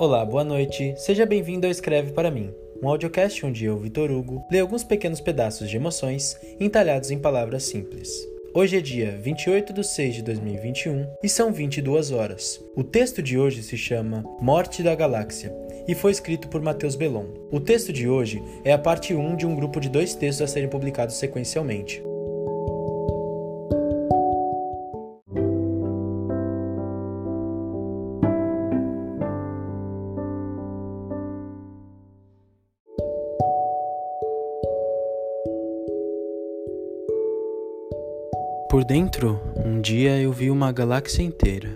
Olá, boa noite. Seja bem-vindo ao Escreve para mim, um audiocast onde eu, Vitor Hugo, leio alguns pequenos pedaços de emoções entalhados em palavras simples. Hoje é dia 28 de 6 de 2021 e são 22 horas. O texto de hoje se chama Morte da Galáxia e foi escrito por Matheus Belon. O texto de hoje é a parte 1 de um grupo de dois textos a serem publicados sequencialmente. Por dentro, um dia eu vi uma galáxia inteira,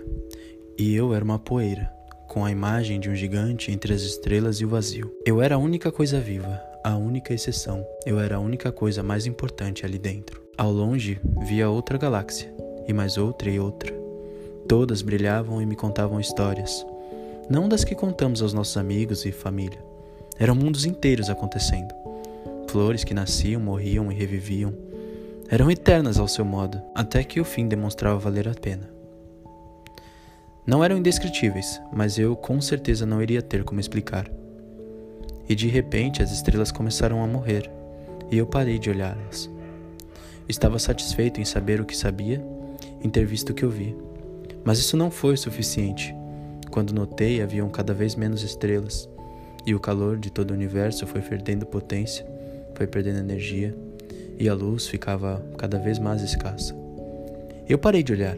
e eu era uma poeira, com a imagem de um gigante entre as estrelas e o vazio. Eu era a única coisa viva, a única exceção. Eu era a única coisa mais importante ali dentro. Ao longe, via outra galáxia, e mais outra e outra. Todas brilhavam e me contavam histórias, não das que contamos aos nossos amigos e família. Eram mundos inteiros acontecendo. Flores que nasciam, morriam e reviviam eram eternas ao seu modo, até que o fim demonstrava valer a pena. Não eram indescritíveis, mas eu com certeza não iria ter como explicar. E de repente as estrelas começaram a morrer, e eu parei de olhá-las. Estava satisfeito em saber o que sabia, em ter visto o que eu vi. Mas isso não foi o suficiente. Quando notei, haviam cada vez menos estrelas, e o calor de todo o universo foi perdendo potência, foi perdendo energia, e a luz ficava cada vez mais escassa. Eu parei de olhar.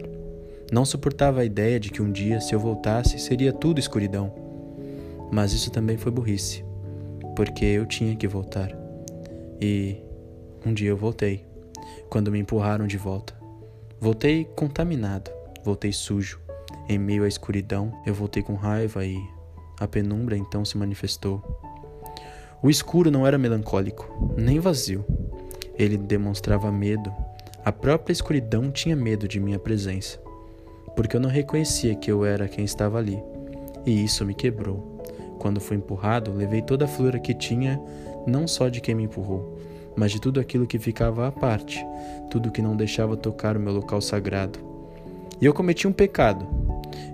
Não suportava a ideia de que um dia, se eu voltasse, seria tudo escuridão. Mas isso também foi burrice, porque eu tinha que voltar. E um dia eu voltei, quando me empurraram de volta. Voltei contaminado, voltei sujo. Em meio à escuridão, eu voltei com raiva e a penumbra então se manifestou. O escuro não era melancólico, nem vazio. Ele demonstrava medo. A própria escuridão tinha medo de minha presença, porque eu não reconhecia que eu era quem estava ali, e isso me quebrou. Quando fui empurrado, levei toda a flora que tinha, não só de quem me empurrou, mas de tudo aquilo que ficava à parte, tudo que não deixava tocar o meu local sagrado. E eu cometi um pecado.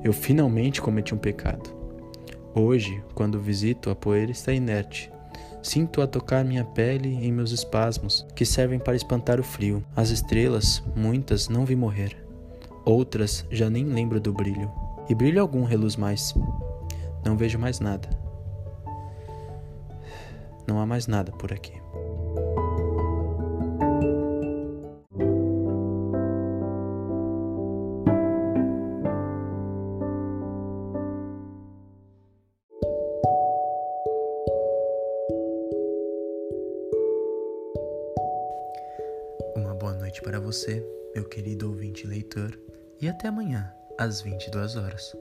Eu finalmente cometi um pecado. Hoje, quando visito, a poeira está inerte, Sinto-a tocar minha pele em meus espasmos, que servem para espantar o frio. As estrelas, muitas, não vi morrer. Outras já nem lembro do brilho. E brilho algum reluz mais. Não vejo mais nada. Não há mais nada por aqui. Boa noite para você, meu querido ouvinte leitor, e até amanhã, às 22 horas.